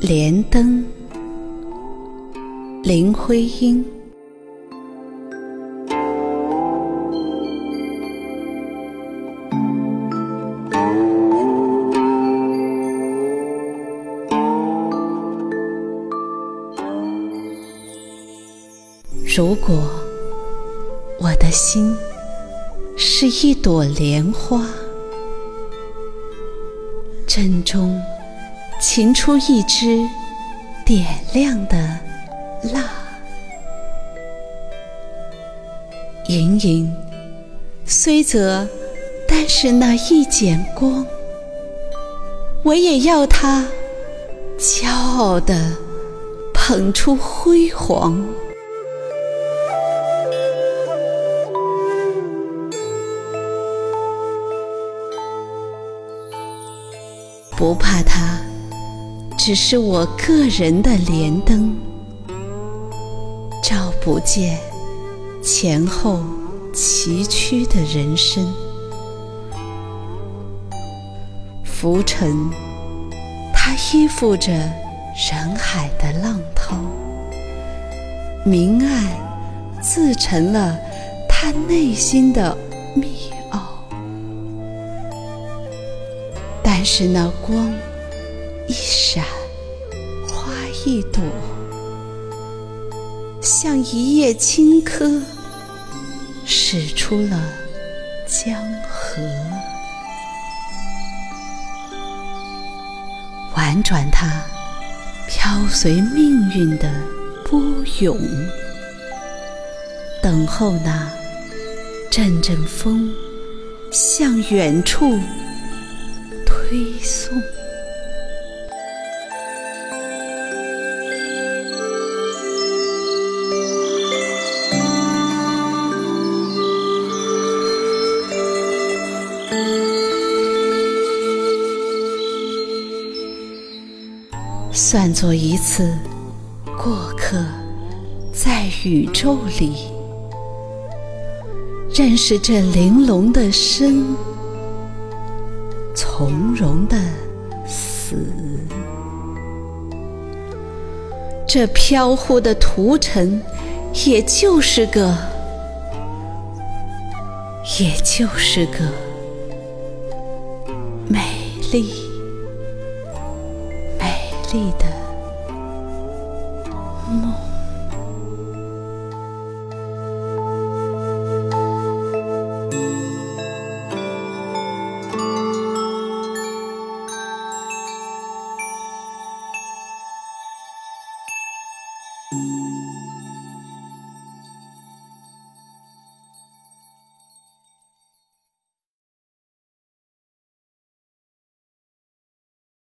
莲灯，林徽因。如果我的心是一朵莲花，正中擎出一支点亮的蜡，盈盈虽则，但是那一剪光，我也要它骄傲的捧出辉煌。不怕它，只是我个人的莲灯，照不见前后崎岖的人生。浮沉，它依附着人海的浪涛；明暗，自成了他内心的秘。但是那光一闪，一朵，像一叶青稞，驶出了江河，婉转它飘随命运的波涌，等候那阵阵风向远处。推送，算作一次过客，在宇宙里认识这玲珑的生。从容的死，这飘忽的屠尘，也就是个，也就是个美丽、丽的梦。